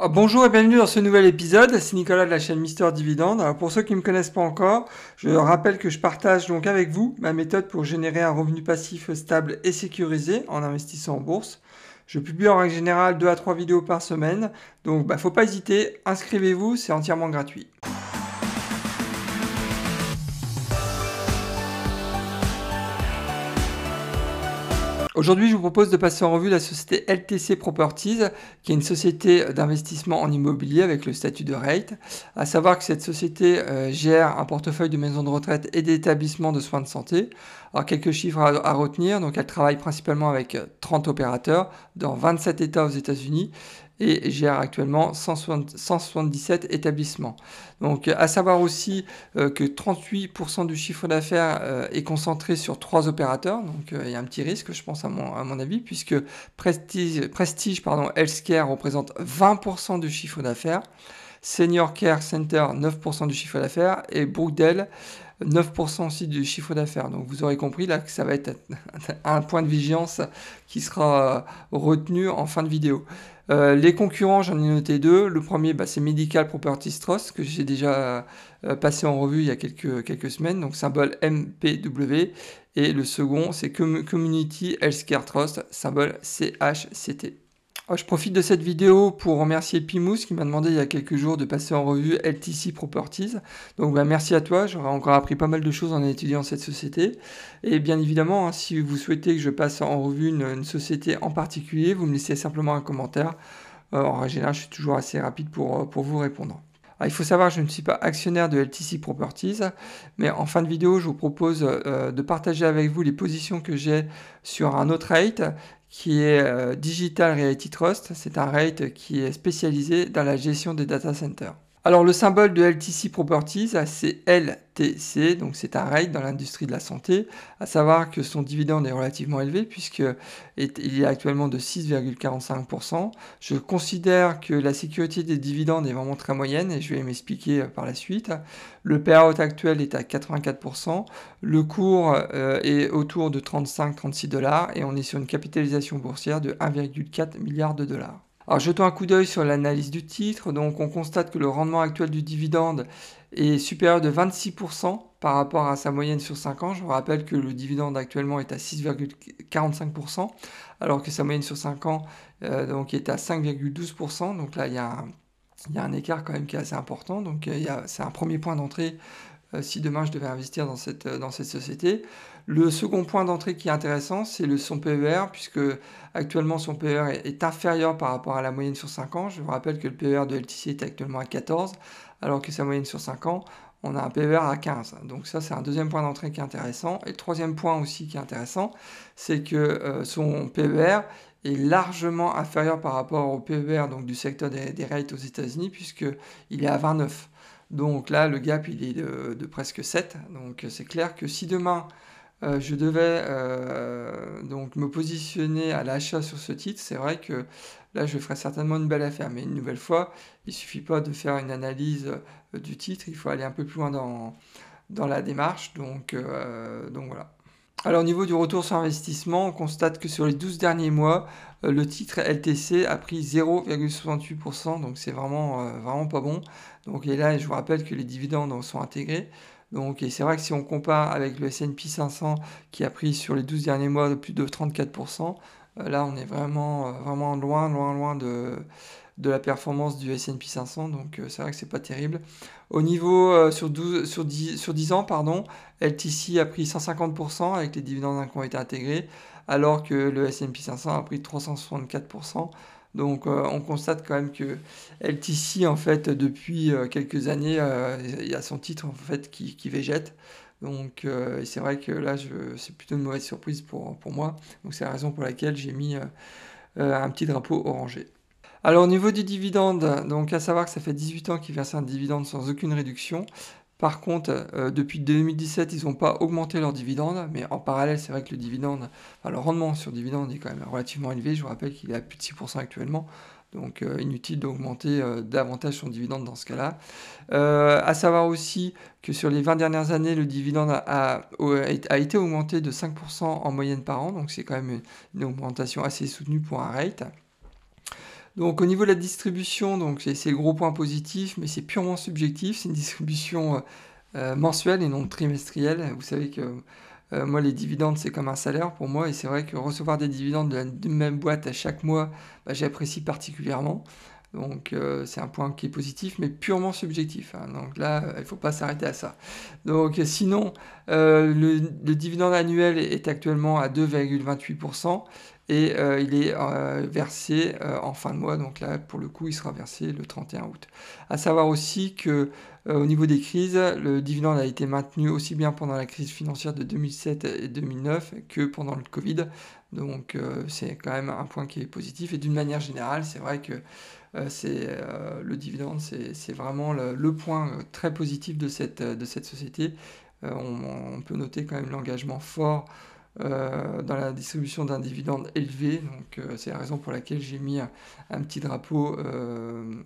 Ah, bonjour et bienvenue dans ce nouvel épisode, c'est Nicolas de la chaîne Mister Dividende. Alors pour ceux qui ne me connaissent pas encore, je rappelle que je partage donc avec vous ma méthode pour générer un revenu passif stable et sécurisé en investissant en bourse. Je publie en règle générale 2 à 3 vidéos par semaine, donc bah, faut pas hésiter, inscrivez-vous, c'est entièrement gratuit. Aujourd'hui, je vous propose de passer en revue la société LTC Properties, qui est une société d'investissement en immobilier avec le statut de REIT. À savoir que cette société euh, gère un portefeuille de maisons de retraite et d'établissements de soins de santé. Alors, quelques chiffres à, à, retenir. Donc, elle travaille principalement avec 30 opérateurs dans 27 États aux États-Unis et gère actuellement 177 établissements. Donc à savoir aussi euh, que 38% du chiffre d'affaires euh, est concentré sur trois opérateurs, donc euh, il y a un petit risque je pense à mon, à mon avis, puisque Prestige, Prestige pardon, Healthcare représente 20% du chiffre d'affaires, Senior Care Center 9% du chiffre d'affaires. Et Brookdale 9% aussi du chiffre d'affaires. Donc vous aurez compris là que ça va être un point de vigilance qui sera retenu en fin de vidéo. Euh, les concurrents, j'en ai noté deux. Le premier, bah, c'est Medical Properties Trust, que j'ai déjà euh, passé en revue il y a quelques, quelques semaines, donc symbole MPW. Et le second, c'est Community Healthcare Trust, symbole CHCT. Oh, je profite de cette vidéo pour remercier Pimous qui m'a demandé il y a quelques jours de passer en revue LTC Properties. Donc bah, merci à toi, j'aurais encore appris pas mal de choses en étudiant cette société. Et bien évidemment, hein, si vous souhaitez que je passe en revue une, société en particulier, vous me laissez simplement un commentaire. Euh, en général, je suis toujours assez rapide pour, euh, vous répondre. il faut savoir que je ne suis pas actionnaire de LTC Properties, mais en fin de vidéo, je vous propose euh, de partager avec vous les positions que j'ai sur un autre rate qui est euh, Digital Reality Trust. C'est un rate qui est spécialisé dans la gestion des data centers. Alors le symbole de LTC Properties, c'est LTC, donc c'est un rate dans l'industrie de la santé, à savoir que son dividende est relativement élevé puisqu'il est actuellement de 6,45%. Je considère que la sécurité des dividendes est vraiment très moyenne et je vais m'expliquer euh, par la suite. Le payout actuel est à 84%, le cours euh, est autour de 35-36 dollars et on est sur une capitalisation boursière de 1,4 milliard de dollars. Alors jetons un coup d'œil sur l'analyse du titre. Donc on constate que le rendement actuel du dividende est supérieur de 26% par rapport à sa moyenne sur 5 ans. Je vous rappelle que le dividende actuellement est à 6,45%, alors que sa moyenne sur 5 ans euh, est à 5,12%. Donc là, il y, a un, il y, a un, écart quand même qui est assez important. Donc c'est un premier point d'entrée euh, si demain je devais investir dans cette, euh, dans cette société. Le second point d'entrée qui est intéressant, c'est son PER, puisque actuellement son PER est, inférieur par rapport à la moyenne sur 5 ans. Je vous rappelle que le PER de LTC est actuellement à 14, alors que sa moyenne sur 5 ans, on a un PER à 15. Donc ça, c'est un deuxième point d'entrée qui est intéressant. Et le troisième point aussi qui est intéressant, c'est que euh, son PER est largement inférieur par rapport au PER donc, du secteur des, des rates aux États-Unis, puisqu'il est à 29. Donc là, le gap, il est de, presque 7. Donc c'est clair que si demain, euh, je devais euh, donc me positionner à l'achat sur ce titre, c'est vrai que là, je ferais certainement une belle affaire. Mais une nouvelle fois, il ne suffit pas de faire une analyse euh, du titre, il faut aller un peu plus loin dans, dans la démarche. Donc, donc voilà. Alors au niveau du retour sur investissement, on constate que sur les 12 derniers mois, euh, le titre LTC a pris 0,68%, donc c'est vraiment, euh, vraiment pas bon. Donc et là, je vous rappelle que les dividendes sont intégrés. Donc, c'est vrai que si on compare avec le S&P 500 qui a pris sur les 12 derniers mois plus de 34%, euh, là on est vraiment, vraiment loin, loin, loin de, la performance du S&P 500, donc c'est vrai que c'est pas terrible. Au niveau sur, 12, sur, 10, sur 10 ans, pardon, LTC a pris 150% avec les dividendes qui ont été intégrés alors que le S&P 500 a pris 364%. Donc euh, on constate quand même que LTC, en fait, depuis euh, quelques années, euh, il y a son titre en fait qui, végète. Donc c'est vrai que là, c'est plutôt une mauvaise surprise pour, pour moi. Donc c'est la raison pour laquelle j'ai mis un petit drapeau orangé. Alors au niveau des dividendes, donc à savoir que ça fait 18 ans qu'ils versent un dividende sans aucune réduction. Par contre, euh, depuis 2017, ils n'ont pas augmenté leurs dividendes, mais en parallèle, c'est vrai que le dividende, le rendement sur dividende est quand même relativement élevé. Je vous rappelle qu'il est à plus de 6% actuellement, donc euh, inutile d'augmenter euh, davantage son dividende dans ce cas-là. à savoir aussi que sur les 20 dernières années, le dividende a, été augmenté de 5% en moyenne par an, donc c'est quand même une, augmentation assez soutenue pour un rate. Donc au niveau de la distribution, donc c'est le gros point positif, mais c'est purement subjectif. C'est une distribution mensuelle et non trimestrielle. Vous savez que moi, les dividendes, c'est comme un salaire pour moi, et c'est vrai que recevoir des dividendes de la même boîte à chaque mois, bah, j'apprécie particulièrement. Donc euh, c'est un point qui est positif, mais purement subjectif. Hein. Donc là, il ne faut pas s'arrêter à ça. Donc sinon, euh, le, dividende annuel est actuellement à 2,28% et euh, il est versé en fin de mois. Donc là, pour le coup, il sera versé le 31 août. À savoir aussi que au niveau des crises, le dividende a été maintenu aussi bien pendant la crise financière de 2007 et 2009 que pendant le Covid. Donc c'est quand même un point qui est positif. Et d'une manière générale, c'est vrai que c'est euh, le dividende, c'est vraiment le, point euh, très positif de cette, société. On, peut noter quand même l'engagement fort dans la distribution d'un dividende élevé. Donc c'est la raison pour laquelle j'ai mis un, petit drapeau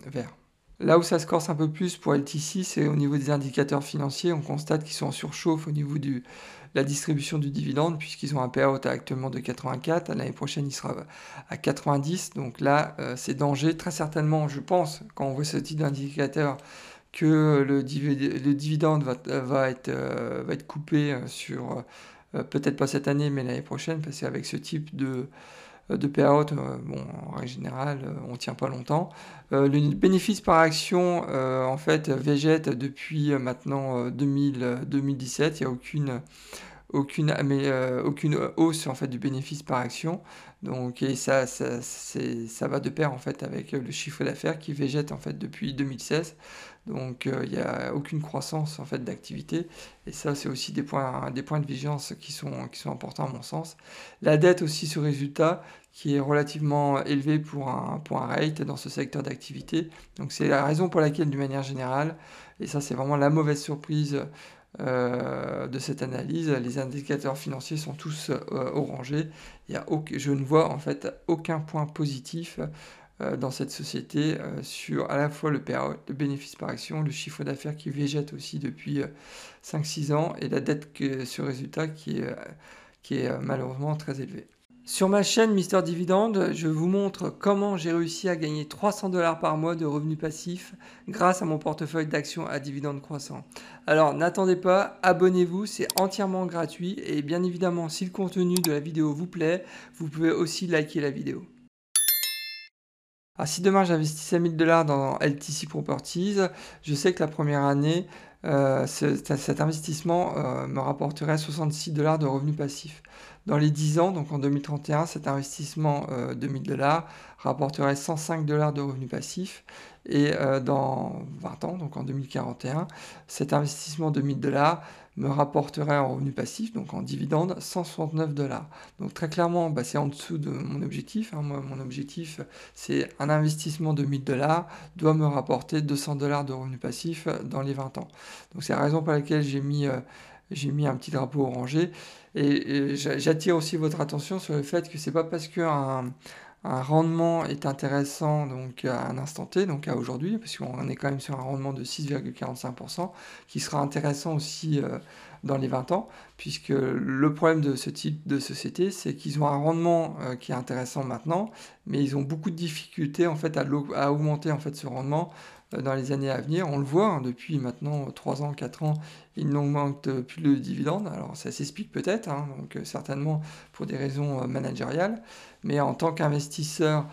vert. Là où ça se corse un peu plus pour LTC, c'est au niveau des indicateurs financiers. On constate qu'ils sont en surchauffe au niveau de la distribution du dividende, puisqu'ils ont un payout actuellement de 84. L'année prochaine, il sera à 90. Donc là, euh, c'est danger. Très certainement, je pense, quand on voit ce type d'indicateur, que le, dividende va, être, euh, va être coupé sur, euh, peut-être pas cette année, mais l'année prochaine, parce qu'avec ce type de de payout, euh, bon, en règle générale, euh, on ne tient pas longtemps. le bénéfice par action, en fait, végète depuis maintenant 2017. Il n'y a aucune aucune, mais, aucune hausse en fait du bénéfice par action. Donc, et ça, ça, ça va de pair en fait avec le chiffre d'affaires qui végète en fait depuis 2016. Donc il n'y a aucune croissance en fait d'activité. Et ça, c'est aussi des points, des points de vigilance qui sont, qui sont importants à mon sens. La dette aussi ce résultat qui est relativement élevé pour un, pour un rate dans ce secteur d'activité. Donc c'est la raison pour laquelle, d'une manière générale, et ça c'est vraiment la mauvaise surprise euh, de cette analyse, les indicateurs financiers sont tous euh, orangés. Il y a je ne vois en fait aucun point positif euh, dans cette société sur à la fois le, le bénéfice par action, le chiffre d'affaires qui végète aussi depuis 5-6 ans et la dette que ce résultat qui est, qui est malheureusement très élevé. Sur ma chaîne Mister Dividende, je vous montre comment j'ai réussi à gagner 300 dollars par mois de revenus passifs grâce à mon portefeuille d'actions à dividendes croissants. Alors n'attendez pas, abonnez-vous, c'est entièrement gratuit et bien évidemment si le contenu de la vidéo vous plaît, vous pouvez aussi liker la vidéo. Alors si demain j'investissais 1000 dollars dans LTC Properties, je sais que la première année, euh, cet investissement euh, me rapporterait 66 dollars de revenus passifs. Dans les 10 ans, donc en 2031, cet investissement euh, de 1000 dollars rapporterait 105 dollars de revenus passifs. Et euh, dans 20 ans, donc en 2041, cet investissement de 1000 dollars me rapporterait en revenus passifs, donc en dividende, 169 dollars. Donc très clairement, bah, c'est en dessous de mon objectif. Hein. mon objectif, c'est un investissement de 1000 dollars doit me rapporter 200 dollars de revenus passifs dans les 20 ans. Donc c'est la raison pour laquelle j'ai mis... Euh, j'ai mis un petit drapeau orangé. Et, j'attire aussi votre attention sur le fait que c'est pas parce qu'un un rendement est intéressant donc à un instant T, donc à aujourd'hui, parce qu'on est quand même sur un rendement de 6,45%, qui sera intéressant aussi euh, dans les 20 ans, puisque le problème de ce type de société, c'est qu'ils ont un rendement euh, qui est intéressant maintenant, mais ils ont beaucoup de difficultés en fait à, à augmenter en fait ce rendement dans les années à venir. On le voit hein, depuis maintenant 3 ans, 4 ans, ils n'augmentent plus le dividende. Alors ça s'explique peut-être, hein, donc euh, certainement pour des raisons euh, managériales, mais en tant qu'investisseur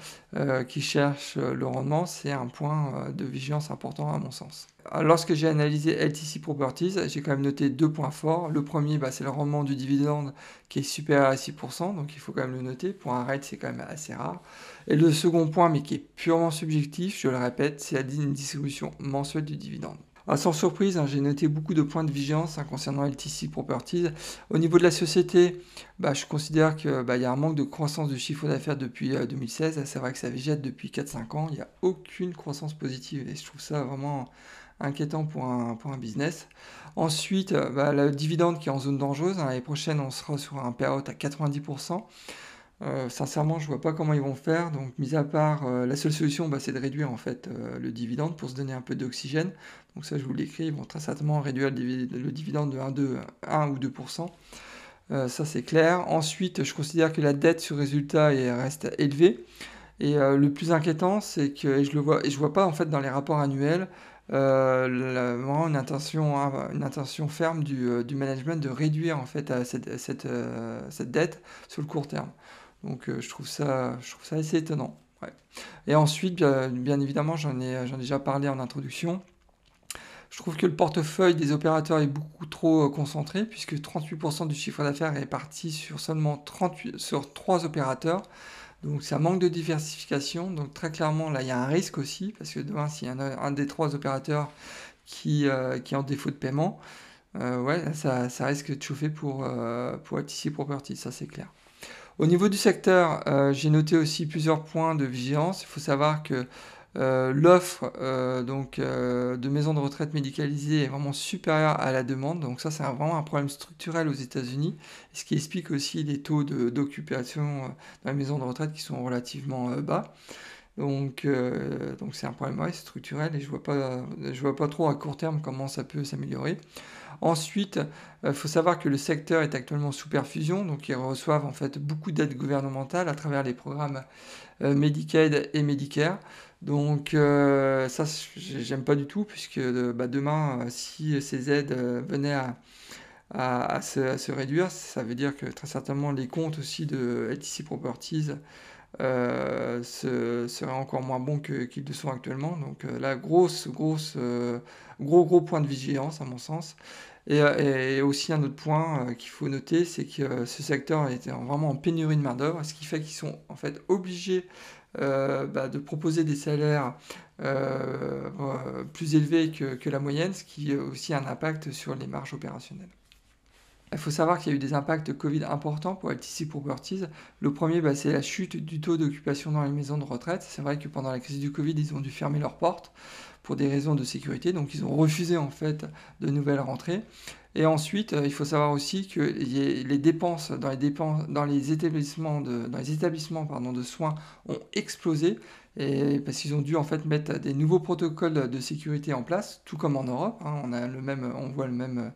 qui cherche le rendement, c'est un point de vigilance important à mon sens. Lorsque j'ai analysé LTC Properties, j'ai quand même noté deux points forts. Le premier, bah, c'est le rendement du dividende qui est supérieur à 6%, donc il faut quand même le noter. Pour un rate, c'est quand même assez rare. Et le second point, mais qui est purement subjectif, je le répète, c'est la distribution mensuelle du dividende. sans surprise, hein, j'ai noté beaucoup de points de vigilance hein, concernant LTC Properties. Au niveau de la société, bah, je considère qu'il bah, y a un manque de croissance du chiffre d'affaires depuis 2016. Euh, c'est vrai que ça végète depuis 4-5 ans. Il n'y a aucune croissance positive et je trouve ça vraiment inquiétant pour un, pour un business. Ensuite, euh, bah, le dividende qui est en zone dangereuse. Hein, l'année prochaine, on sera sur un payout à 90%. Euh, sincèrement, je vois pas comment ils vont faire. Donc, mis à part, euh, la seule solution, bah, c'est de réduire en fait le dividende pour se donner un peu d'oxygène. Donc ça, je vous l'écris. Ils vont très certainement réduire le, dividende de 1, 2, 1 ou 2%. ça, c'est clair. Ensuite, je considère que la dette sur résultat reste élevée. Et le plus inquiétant, c'est que et je le vois et je vois pas en fait dans les rapports annuels vraiment une intention, hein, une intention ferme du, du, management de réduire en fait cette, cette, cette, dette sur le court terme. Donc je trouve ça, je trouve ça assez étonnant. Et ensuite, bien, évidemment, j'en ai, ai, déjà parlé en introduction. Je trouve que le portefeuille des opérateurs est beaucoup trop euh, concentré, puisque 38% du chiffre d'affaires est parti sur seulement 38, sur 3 opérateurs. Donc ça manque de diversification. Donc très clairement, là, il y a un risque aussi, parce que demain, s'il y a un, des trois opérateurs qui, euh, qui est en défaut de paiement, euh, ouais, ça, ça, risque de chauffer pour, pour LTC Property, ça c'est clair. Au niveau du secteur, euh, j'ai noté aussi plusieurs points de vigilance. Il faut savoir que euh, l'offre euh, donc de maisons de retraite médicalisées est vraiment supérieure à la demande. Donc ça, c'est vraiment un problème structurel aux États-Unis, ce qui explique aussi les taux d'occupation dans les maisons de retraite qui sont relativement bas. Donc, c'est un problème structurel et je vois pas, je vois pas trop à court terme comment ça peut s'améliorer. Ensuite, il euh, faut savoir que le secteur est actuellement sous perfusion, donc ils reçoivent en fait beaucoup d'aides gouvernementales à travers les programmes euh, Medicaid et Medicare. Donc euh, ça, j'aime pas du tout, puisque bah, demain, si ces aides venaient à, se, réduire, ça veut dire que très certainement les comptes aussi de LTC Properties seraient encore moins bons qu'ils le sont actuellement. Donc là, grosse, grosse, gros, gros point de vigilance à mon sens. Euh, et, aussi un autre point euh, qu'il faut noter, c'est que euh, ce secteur était vraiment en pénurie de main-d'œuvre, ce qui fait qu'ils sont en fait obligés bah, de proposer des salaires plus élevés que, la moyenne, ce qui a aussi un impact sur les marges opérationnelles. Il faut savoir qu'il y a eu des impacts Covid importants pour LTC Properties. Le premier, bah, c'est la chute du taux d'occupation dans les maisons de retraite. C'est vrai que pendant la crise du Covid, ils ont dû fermer leurs portes pour des raisons de sécurité. Donc ils ont refusé en fait de nouvelles rentrées. Et ensuite, euh, il faut savoir aussi que les dépenses dans les, établissements, de, soins ont explosé parce qu'ils ont dû en fait mettre des nouveaux protocoles de sécurité en place, tout comme en Europe. Hein. on, voit le même,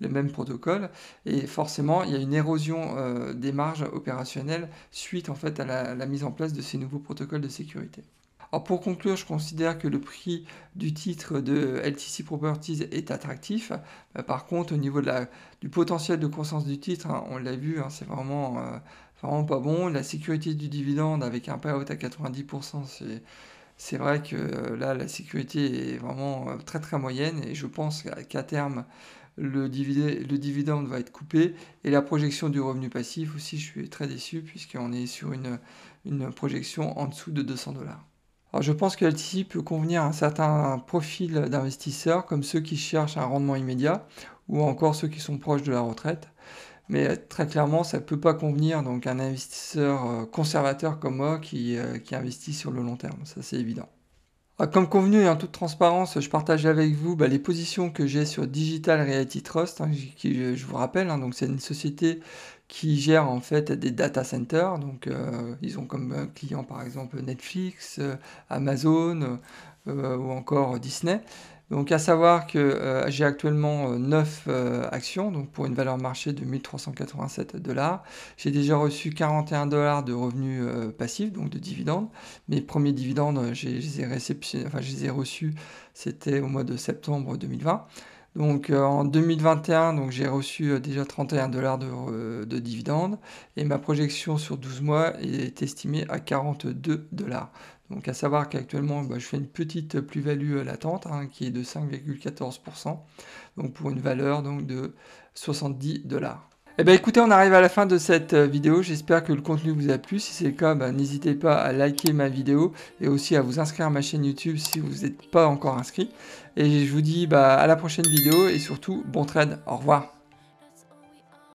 le même protocole et forcément il y a une érosion euh, des marges opérationnelles suite en fait à la mise en place de ces nouveaux protocoles de sécurité pour conclure, je considère que le prix du titre de LTC Properties est attractif. Euh, par contre, au niveau du potentiel de croissance du titre, hein, on l'a vu, hein, c'est vraiment, euh, vraiment pas bon. La sécurité du dividende avec un payout à 90%, c'est vrai que euh, là, la sécurité est vraiment très très moyenne et je pense qu'à terme, le dividende, va être coupé et la projection du revenu passif aussi, je suis très déçu puisqu'on est sur une, une projection en dessous de 200 dollars je pense que LTC peut convenir à un certain profil d'investisseurs, comme ceux qui cherchent un rendement immédiat, ou encore ceux qui sont proches de la retraite. Mais très clairement, ça ne peut pas convenir donc à un investisseur euh, conservateur comme moi qui, euh, qui investit sur le long terme, ça c'est évident. Ah, comme convenu et en toute transparence, je partage avec vous bah, les positions que j'ai sur Digital Reality Trust, hein, qui, je vous rappelle, hein, c'est une société qui gère en fait des data centers. Donc euh, ils ont comme client par exemple Netflix, euh, Amazon euh, ou encore Disney. Donc à savoir que j'ai actuellement 9 actions, donc pour une valeur marché de 1387 dollars. J'ai déjà reçu 41 dollars de revenus passifs, donc de dividendes. Mes premiers dividendes, je les ai, ai reçus, c'était au mois de septembre 2020. Donc en 2021, donc j'ai reçu déjà 31 dollars de, de, dividendes et ma projection sur 12 mois est estimée à 42 dollars. Donc à savoir qu'actuellement, bah, je fais une petite plus-value euh, latente hein, qui est de 5,14%, donc pour une valeur donc, de 70 dollars. Eh bien écoutez, on arrive à la fin de cette euh, vidéo. J'espère que le contenu vous a plu. Si c'est le cas, bah, n'hésitez pas à liker ma vidéo et aussi à vous inscrire à ma chaîne YouTube si vous n'êtes pas encore inscrit. Et je vous dis bah, à la prochaine vidéo et surtout bon trade. Au revoir.